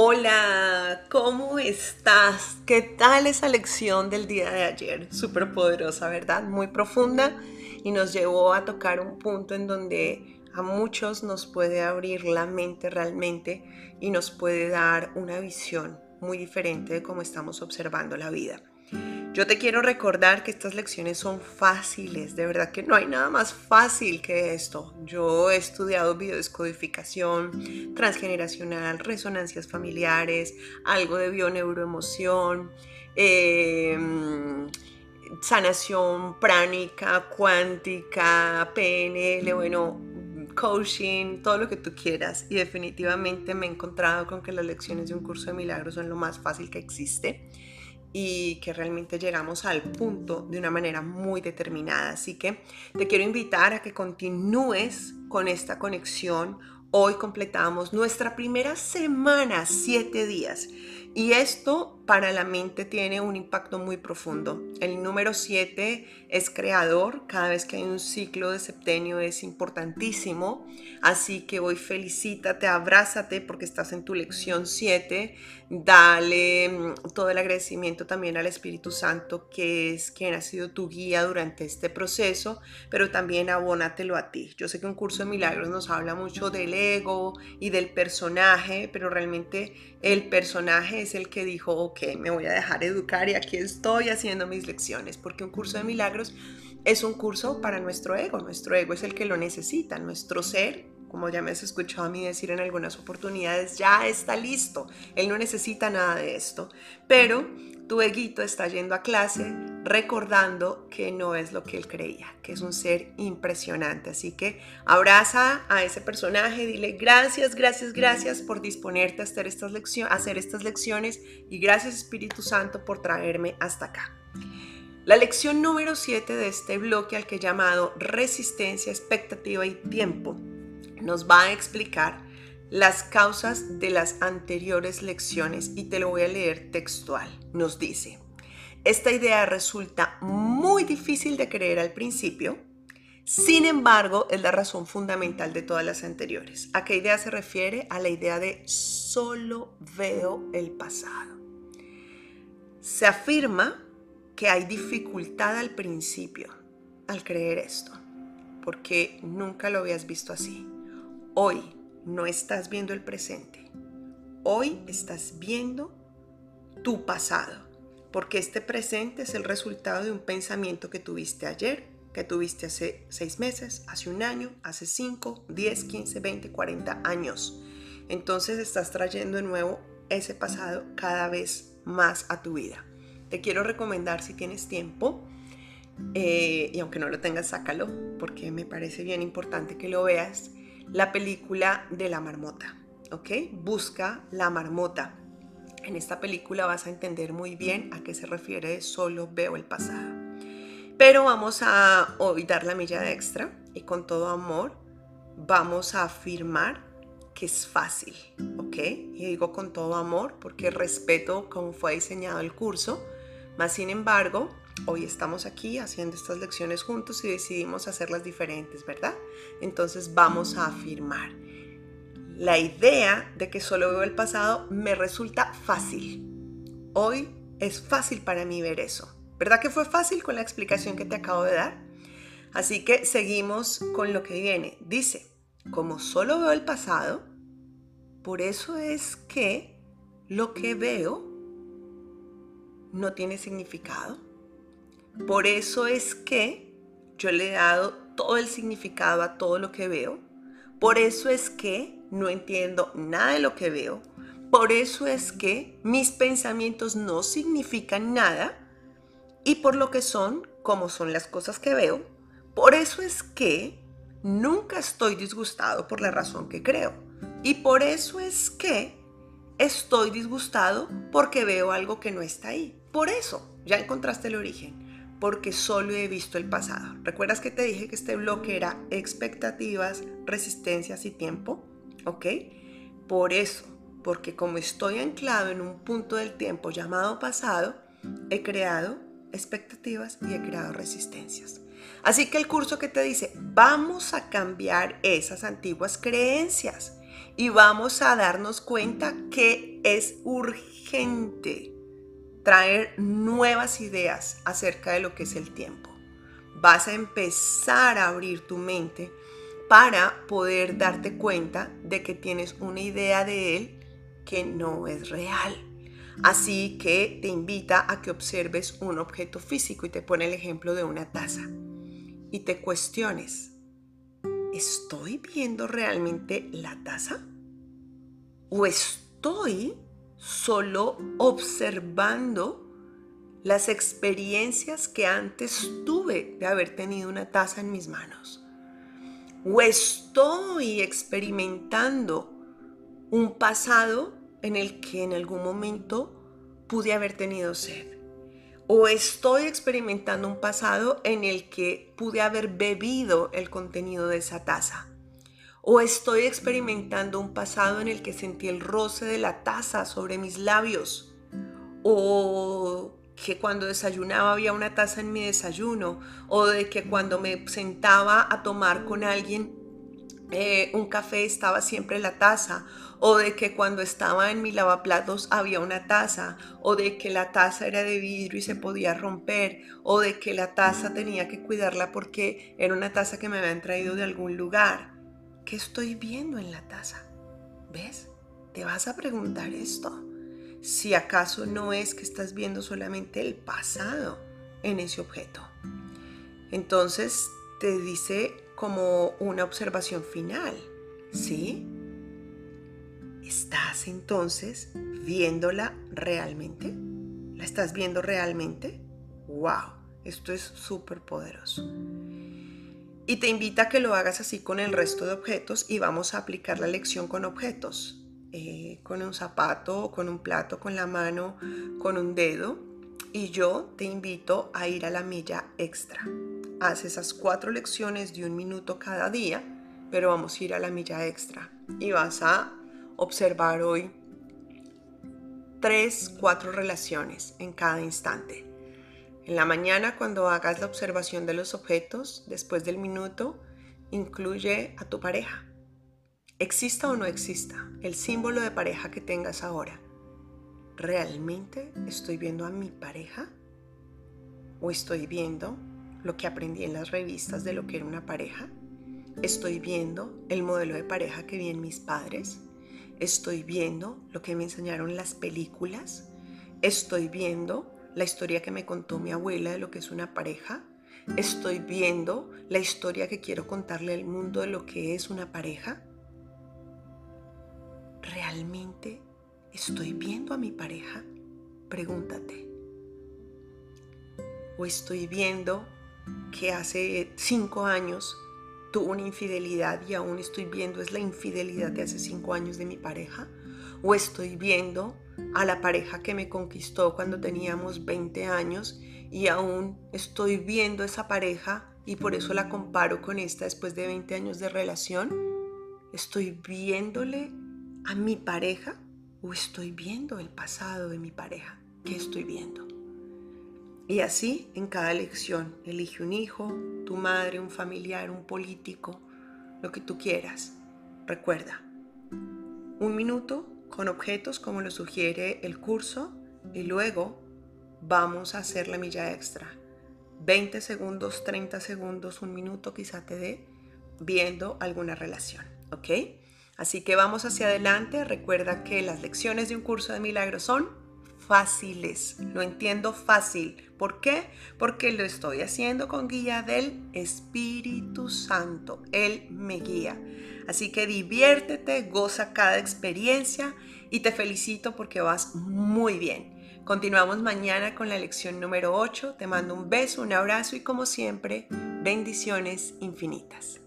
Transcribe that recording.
Hola, ¿cómo estás? ¿Qué tal esa lección del día de ayer? Súper poderosa, ¿verdad? Muy profunda y nos llevó a tocar un punto en donde a muchos nos puede abrir la mente realmente y nos puede dar una visión muy diferente de cómo estamos observando la vida. Yo te quiero recordar que estas lecciones son fáciles, de verdad que no hay nada más fácil que esto. Yo he estudiado biodescodificación transgeneracional, resonancias familiares, algo de bioneuroemoción, em, sanación pránica, cuántica, PNL, bueno, coaching, todo lo que tú quieras. Y definitivamente me he encontrado con que las lecciones de un curso de milagros son lo más fácil que existe y que realmente llegamos al punto de una manera muy determinada. Así que te quiero invitar a que continúes con esta conexión. Hoy completamos nuestra primera semana, siete días. Y esto para la mente tiene un impacto muy profundo. El número 7 es creador, cada vez que hay un ciclo de septenio es importantísimo, así que hoy felicítate, abrázate porque estás en tu lección 7, dale mm, todo el agradecimiento también al Espíritu Santo que es quien ha sido tu guía durante este proceso, pero también abónatelo a ti. Yo sé que un curso de milagros nos habla mucho del ego y del personaje, pero realmente el personaje es el que dijo, ok, me voy a dejar educar y aquí estoy haciendo mis lecciones, porque un curso de milagros es un curso para nuestro ego, nuestro ego es el que lo necesita, nuestro ser, como ya me has escuchado a mí decir en algunas oportunidades, ya está listo, él no necesita nada de esto, pero tu eguito está yendo a clase recordando que no es lo que él creía, que es un ser impresionante. Así que abraza a ese personaje, dile gracias, gracias, gracias por disponerte a hacer estas, lecciones, hacer estas lecciones y gracias Espíritu Santo por traerme hasta acá. La lección número 7 de este bloque al que he llamado resistencia, expectativa y tiempo nos va a explicar las causas de las anteriores lecciones y te lo voy a leer textual. Nos dice, esta idea resulta muy difícil de creer al principio, sin embargo es la razón fundamental de todas las anteriores. ¿A qué idea se refiere? A la idea de solo veo el pasado. Se afirma que hay dificultad al principio al creer esto, porque nunca lo habías visto así. Hoy, no estás viendo el presente. Hoy estás viendo tu pasado, porque este presente es el resultado de un pensamiento que tuviste ayer, que tuviste hace seis meses, hace un año, hace cinco, diez, quince, veinte, cuarenta años. Entonces estás trayendo de nuevo ese pasado cada vez más a tu vida. Te quiero recomendar si tienes tiempo, eh, y aunque no lo tengas, sácalo, porque me parece bien importante que lo veas la película de la marmota, ¿ok? Busca la marmota. En esta película vas a entender muy bien a qué se refiere solo veo el pasado. Pero vamos a hoy dar la milla extra y con todo amor vamos a afirmar que es fácil, ¿ok? Y digo con todo amor porque respeto cómo fue diseñado el curso, más sin embargo, hoy estamos aquí haciendo estas lecciones juntos y decidimos hacerlas diferentes, ¿verdad? Entonces vamos a afirmar. La idea de que solo veo el pasado me resulta fácil. Hoy es fácil para mí ver eso. ¿Verdad que fue fácil con la explicación que te acabo de dar? Así que seguimos con lo que viene. Dice, como solo veo el pasado, por eso es que lo que veo no tiene significado. Por eso es que yo le he dado todo el significado a todo lo que veo. Por eso es que no entiendo nada de lo que veo. Por eso es que mis pensamientos no significan nada. Y por lo que son, como son las cosas que veo, por eso es que nunca estoy disgustado por la razón que creo. Y por eso es que estoy disgustado porque veo algo que no está ahí. Por eso, ya encontraste el origen porque solo he visto el pasado. ¿Recuerdas que te dije que este bloque era expectativas, resistencias y tiempo? ¿Ok? Por eso, porque como estoy anclado en un punto del tiempo llamado pasado, he creado expectativas y he creado resistencias. Así que el curso que te dice, vamos a cambiar esas antiguas creencias y vamos a darnos cuenta que es urgente traer nuevas ideas acerca de lo que es el tiempo. Vas a empezar a abrir tu mente para poder darte cuenta de que tienes una idea de él que no es real. Así que te invita a que observes un objeto físico y te pone el ejemplo de una taza y te cuestiones, ¿estoy viendo realmente la taza? ¿O estoy solo observando las experiencias que antes tuve de haber tenido una taza en mis manos? ¿O estoy experimentando un pasado en el que en algún momento pude haber tenido sed? o estoy experimentando un pasado en el que pude haber bebido el contenido de esa taza. O estoy experimentando un pasado en el que sentí el roce de la taza sobre mis labios. O que cuando desayunaba había una taza en mi desayuno. O de que cuando me sentaba a tomar con alguien eh, un café estaba siempre la taza o de que cuando estaba en mi lavaplatos había una taza, o de que la taza era de vidrio y se podía romper, o de que la taza tenía que cuidarla porque era una taza que me habían traído de algún lugar. ¿Qué estoy viendo en la taza? ¿Ves? Te vas a preguntar esto. Si acaso no es que estás viendo solamente el pasado en ese objeto. Entonces te dice como una observación final, ¿sí? ¿Estás entonces viéndola realmente? ¿La estás viendo realmente? ¡Wow! Esto es súper poderoso. Y te invita a que lo hagas así con el resto de objetos y vamos a aplicar la lección con objetos. Eh, con un zapato, con un plato, con la mano, con un dedo. Y yo te invito a ir a la milla extra. Haz esas cuatro lecciones de un minuto cada día, pero vamos a ir a la milla extra. Y vas a observar hoy tres, cuatro relaciones en cada instante. En la mañana, cuando hagas la observación de los objetos, después del minuto, incluye a tu pareja. Exista o no exista el símbolo de pareja que tengas ahora. ¿Realmente estoy viendo a mi pareja? ¿O estoy viendo lo que aprendí en las revistas de lo que era una pareja? ¿Estoy viendo el modelo de pareja que vi en mis padres? Estoy viendo lo que me enseñaron las películas. Estoy viendo la historia que me contó mi abuela de lo que es una pareja. Estoy viendo la historia que quiero contarle al mundo de lo que es una pareja. ¿Realmente estoy viendo a mi pareja? Pregúntate. ¿O estoy viendo que hace cinco años tuvo una infidelidad y aún estoy viendo es la infidelidad de hace cinco años de mi pareja? ¿O estoy viendo a la pareja que me conquistó cuando teníamos 20 años y aún estoy viendo esa pareja y por eso la comparo con esta después de 20 años de relación? ¿Estoy viéndole a mi pareja o estoy viendo el pasado de mi pareja? ¿Qué estoy viendo? Y así en cada elección, elige un hijo, tu madre, un familiar, un político, lo que tú quieras. Recuerda, un minuto con objetos como lo sugiere el curso y luego vamos a hacer la milla extra. 20 segundos, 30 segundos, un minuto quizá te dé viendo alguna relación, ¿ok? Así que vamos hacia adelante. Recuerda que las lecciones de un curso de milagros son fáciles, lo entiendo fácil. ¿Por qué? Porque lo estoy haciendo con guía del Espíritu Santo. Él me guía. Así que diviértete, goza cada experiencia y te felicito porque vas muy bien. Continuamos mañana con la lección número 8. Te mando un beso, un abrazo y como siempre, bendiciones infinitas.